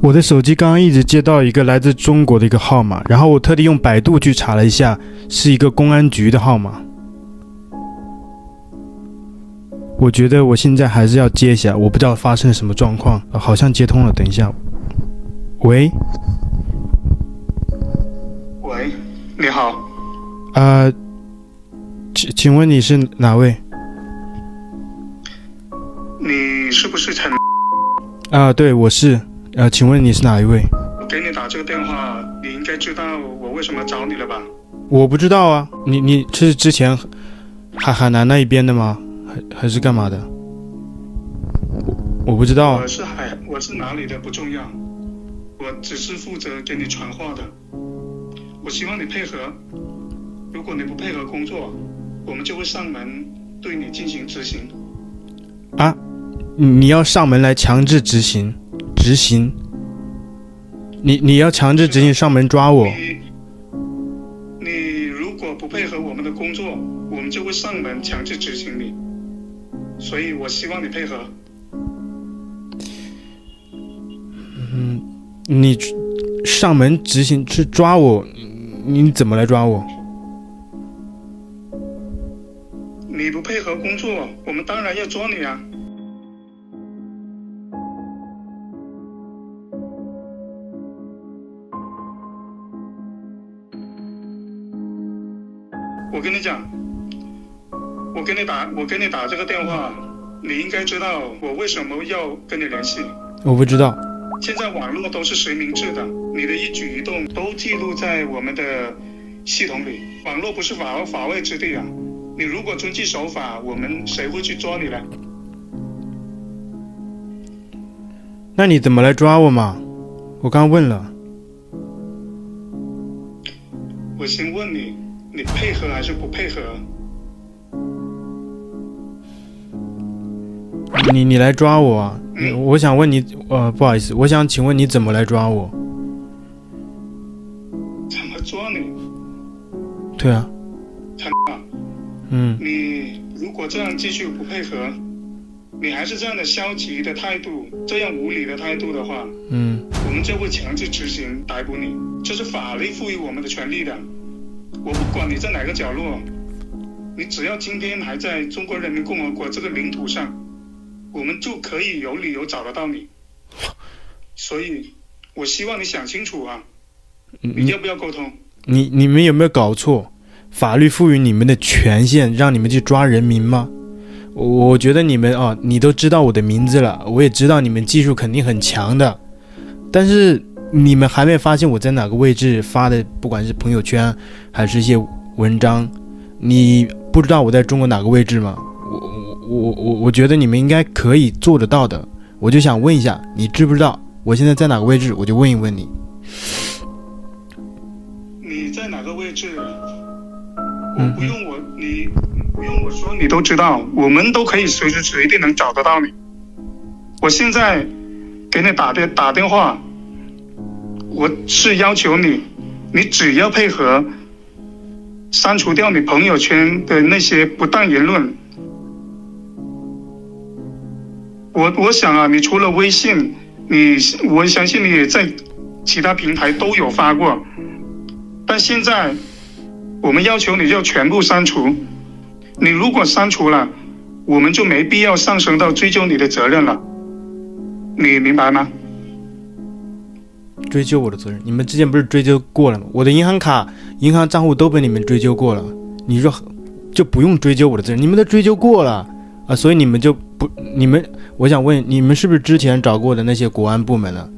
我的手机刚刚一直接到一个来自中国的一个号码，然后我特地用百度去查了一下，是一个公安局的号码。我觉得我现在还是要接一下，我不知道发生了什么状况，好像接通了。等一下，喂，喂，你好，啊、呃，请请问你是哪位？你是不是陈？啊，对，我是。呃，请问你是哪一位？我给你打这个电话，你应该知道我为什么找你了吧？我不知道啊，你你是之前海海南那一边的吗？还还是干嘛的？我我不知道啊。我是海，我是哪里的不重要，我只是负责给你传话的。我希望你配合，如果你不配合工作，我们就会上门对你进行执行。啊，你要上门来强制执行？执行，你你要强制执行上门抓我。你你如果不配合我们的工作，我们就会上门强制执行你。所以我希望你配合。嗯，你上门执行去抓我，你怎么来抓我？你不配合工作，我们当然要抓你啊。我跟你讲，我跟你打，我跟你打这个电话，你应该知道我为什么要跟你联系。我不知道。现在网络都是实名制的，你的一举一动都记录在我们的系统里。网络不是法法外之地啊！你如果遵纪守法，我们谁会去抓你呢？那你怎么来抓我嘛？我刚问了。我先问你。你配合还是不配合？你你来抓我啊？嗯，我想问你，呃，不好意思，我想请问你怎么来抓我？怎么抓你？对啊。陈啊，嗯。你如果这样继续不配合，你还是这样的消极的态度，这样无理的态度的话，嗯，我们就会强制执行逮捕你，这是法律赋予我们的权利的。我不管你在哪个角落，你只要今天还在中国人民共和国这个领土上，我们就可以有理由找得到你。所以，我希望你想清楚啊，你要不要沟通？你你，你们有没有搞错？法律赋予你们的权限，让你们去抓人民吗？我觉得你们啊，你都知道我的名字了，我也知道你们技术肯定很强的，但是。你们还没发现我在哪个位置发的，不管是朋友圈还是一些文章，你不知道我在中国哪个位置吗？我我我我我觉得你们应该可以做得到的。我就想问一下，你知不知道我现在在哪个位置？我就问一问你。你在哪个位置？我不用我，你不用我说，你都知道。我们都可以随时随地能找得到你。我现在给你打电打电话。我是要求你，你只要配合，删除掉你朋友圈的那些不当言论。我我想啊，你除了微信，你我相信你也在其他平台都有发过，但现在我们要求你要全部删除。你如果删除了，我们就没必要上升到追究你的责任了。你明白吗？追究我的责任？你们之前不是追究过了吗？我的银行卡、银行账户都被你们追究过了。你说就不用追究我的责任？你们都追究过了啊，所以你们就不？你们，我想问你们是不是之前找过的那些国安部门呢？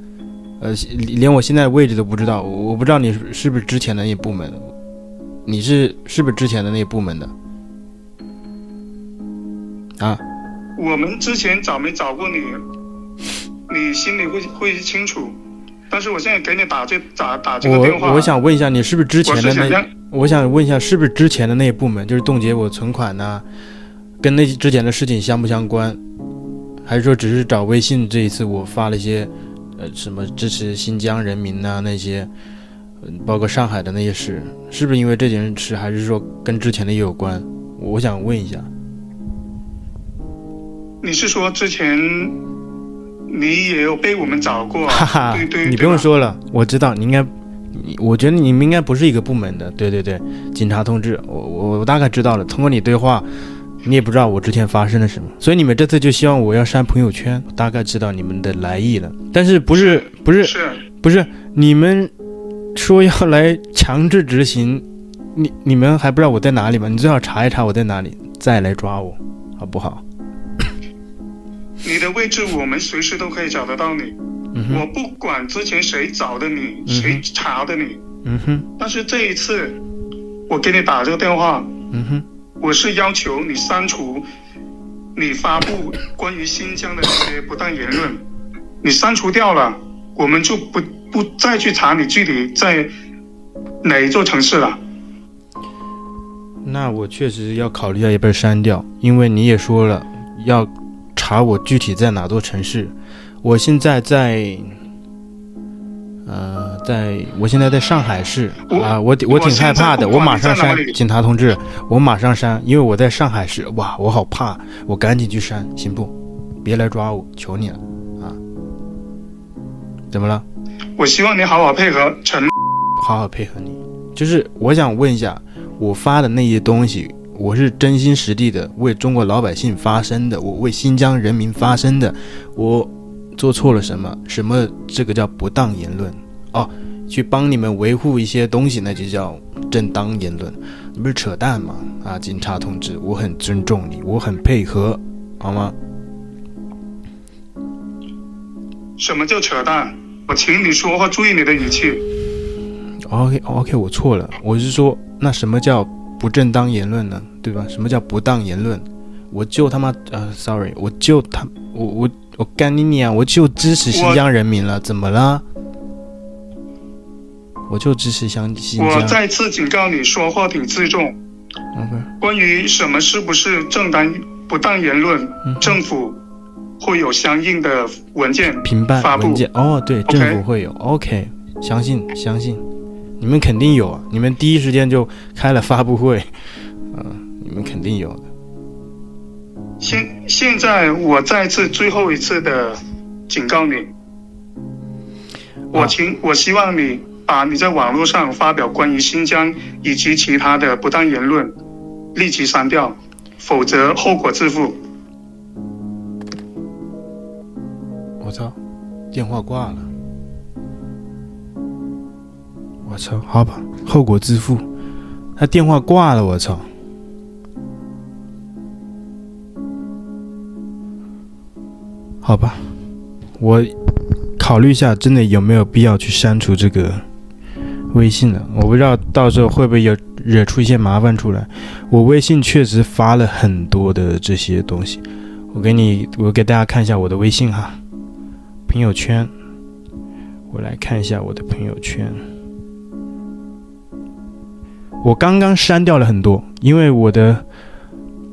呃，连我现在位置都不知道，我不知道你是不是之前的那部门？你是是不是之前的那部门的？啊？我们之前找没找过你？你心里会会清楚。但是我现在给你打这打打这个电话，我我想问一下，你是不是之前的那？我想，我想问一下，是不是之前的那一部门，就是冻结我存款呢？跟那之前的事情相不相关？还是说只是找微信？这一次我发了一些，呃，什么支持新疆人民呐，那些，包括上海的那些事，是不是因为这件事？还是说跟之前的也有关？我想问一下。你是说之前你也有被我们找过，哈哈，对对，你不用说了，我知道你应该，我觉得你们应该不是一个部门的，对对对，警察同志，我我我大概知道了，通过你对话，你也不知道我之前发生了什么，所以你们这次就希望我要删朋友圈，我大概知道你们的来意了，但是不是不是是不是你们说要来强制执行，你你们还不知道我在哪里吗？你最好查一查我在哪里，再来抓我，好不好？你的位置我们随时都可以找得到你，嗯我不管之前谁找的你，嗯谁查的你，嗯哼。但是这一次我给你打这个电话，嗯哼。我是要求你删除你发布关于新疆的这些不当言论，你删除掉了，我们就不不再去查你具体在哪一座城市了。那我确实要考虑要不要删掉，因为你也说了要查我具体在哪座城市。我现在在，呃，在我现在在上海市啊，我我挺害怕的，我马上删，警察同志，我马上删，因为我在上海市，哇，我好怕，我赶紧去删，行不？别来抓我，求你了啊！怎么了？我希望你好好配合陈，好好配合你。就是我想问一下，我发的那些东西，我是真心实地的为中国老百姓发声的，我为新疆人民发声的，我做错了什么？什么这个叫不当言论？哦，去帮你们维护一些东西，那就叫正当言论，你不是扯淡吗？啊，警察同志，我很尊重你，我很配合，好吗？什么叫扯淡？我请你说话注意你的语气。OK OK，我错了，我是说，那什么叫不正当言论呢？对吧？什么叫不当言论？我就他妈呃，sorry，我就他，我我我干你娘！我就支持新疆人民了，怎么了？我就支持新新疆。我再次警告你，说话挺自重。OK。关于什么是不是正当不当言论，嗯、政府会有相应的文件评办发布文件哦，对政府会有。OK，相信相信，你们肯定有啊！你们第一时间就开了发布会，啊，你们肯定有的。现现在我再次最后一次的警告你，我请我希望你把你在网络上发表关于新疆以及其他的不当言论立即删掉，否则后果自负。我操，电话挂了。操，好吧，后果自负。他电话挂了，我操。好吧，我考虑一下，真的有没有必要去删除这个微信了？我不知道到时候会不会有惹出一些麻烦出来。我微信确实发了很多的这些东西，我给你，我给大家看一下我的微信哈，朋友圈，我来看一下我的朋友圈。我刚刚删掉了很多，因为我的。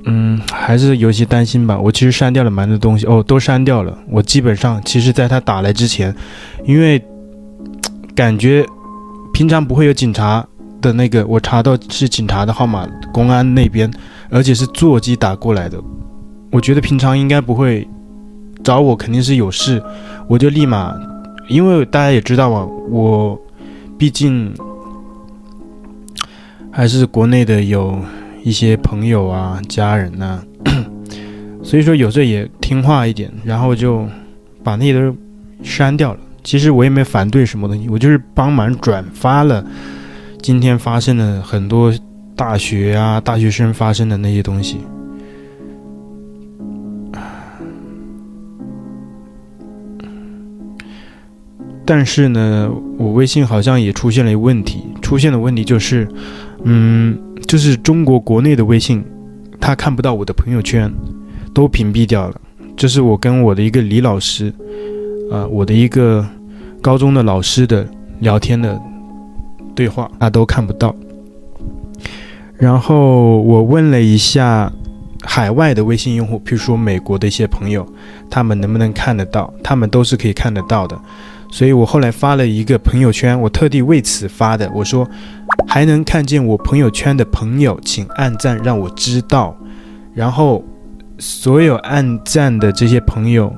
嗯，还是有些担心吧。我其实删掉了蛮多东西哦，都删掉了。我基本上，其实在他打来之前，因为感觉平常不会有警察的那个，我查到是警察的号码，公安那边，而且是座机打过来的。我觉得平常应该不会找我，肯定是有事。我就立马，因为大家也知道嘛，我毕竟还是国内的有。一些朋友啊、家人呐、所以说有时候也听话一点，然后就把那些都删掉了。其实我也没反对什么东西，我就是帮忙转发了今天发生的很多大学啊、大学生发生的那些东西。但是呢，我微信好像也出现了一个问题，出现的问题就是，嗯。就是中国国内的微信，他看不到我的朋友圈，都屏蔽掉了。这是我跟我的一个李老师，啊、呃，我的一个高中的老师的聊天的对话，他都看不到。然后我问了一下海外的微信用户，譬如说美国的一些朋友，他们能不能看得到？他们都是可以看得到的。所以我后来发了一个朋友圈，我特地为此发的。我说，还能看见我朋友圈的朋友，请按赞让我知道。然后，所有按赞的这些朋友，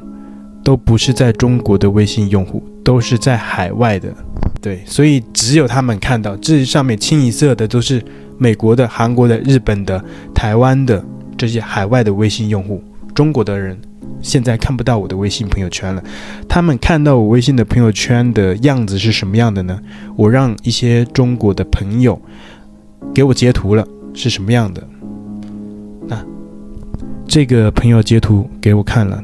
都不是在中国的微信用户，都是在海外的。对，所以只有他们看到，这上面清一色的都是美国的、韩国的、日本的、台湾的这些海外的微信用户。中国的人现在看不到我的微信朋友圈了，他们看到我微信的朋友圈的样子是什么样的呢？我让一些中国的朋友给我截图了，是什么样的？那这个朋友截图给我看了。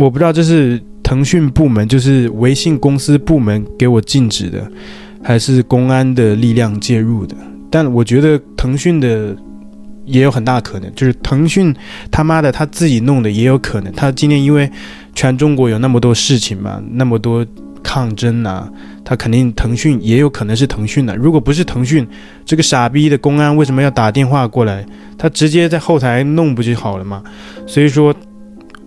我不知道这是腾讯部门，就是微信公司部门给我禁止的，还是公安的力量介入的。但我觉得腾讯的也有很大可能，就是腾讯他妈的他自己弄的也有可能。他今天因为全中国有那么多事情嘛，那么多抗争啊，他肯定腾讯也有可能是腾讯的。如果不是腾讯，这个傻逼的公安为什么要打电话过来？他直接在后台弄不就好了吗？所以说。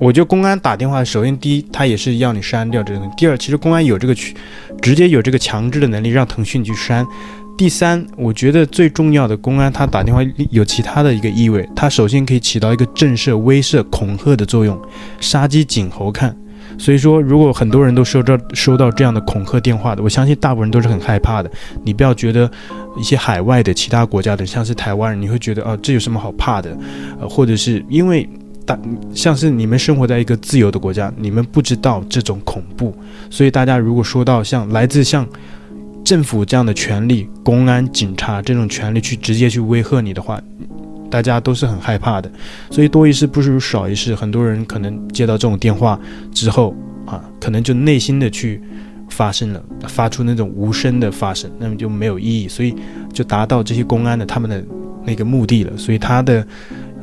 我觉得公安打电话，首先第一，他也是要你删掉这个；第二，其实公安有这个去，直接有这个强制的能力让腾讯去删；第三，我觉得最重要的，公安他打电话有其他的一个意味，他首先可以起到一个震慑、威慑、恐吓的作用，杀鸡儆猴看。所以说，如果很多人都收到收到这样的恐吓电话的，我相信大部分人都是很害怕的。你不要觉得一些海外的其他国家的，像是台湾人，你会觉得啊，这有什么好怕的？呃，或者是因为。大像是你们生活在一个自由的国家，你们不知道这种恐怖，所以大家如果说到像来自像政府这样的权力、公安、警察这种权力去直接去威吓你的话，大家都是很害怕的。所以多一事不如少一事，很多人可能接到这种电话之后啊，可能就内心的去发声了，发出那种无声的发声，那么就没有意义，所以就达到这些公安的他们的那个目的了。所以他的。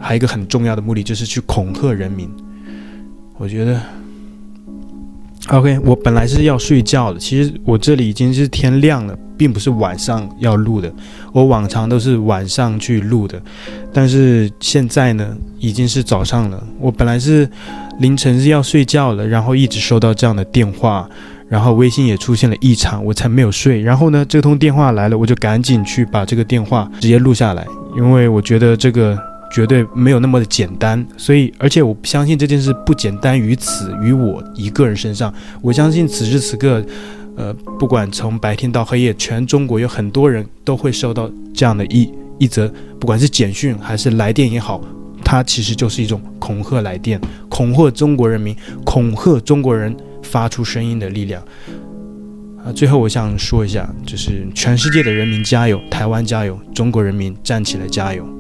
还有一个很重要的目的，就是去恐吓人民。我觉得，OK，我本来是要睡觉的，其实我这里已经是天亮了，并不是晚上要录的。我往常都是晚上去录的，但是现在呢，已经是早上了。我本来是凌晨是要睡觉了，然后一直收到这样的电话，然后微信也出现了异常，我才没有睡。然后呢，这通电话来了，我就赶紧去把这个电话直接录下来，因为我觉得这个。绝对没有那么的简单，所以而且我相信这件事不简单于此于我一个人身上。我相信此时此刻，呃，不管从白天到黑夜，全中国有很多人都会收到这样的一一则，不管是简讯还是来电也好，它其实就是一种恐吓来电，恐吓中国人民，恐吓中国人发出声音的力量。啊，最后我想说一下，就是全世界的人民加油，台湾加油，中国人民站起来加油。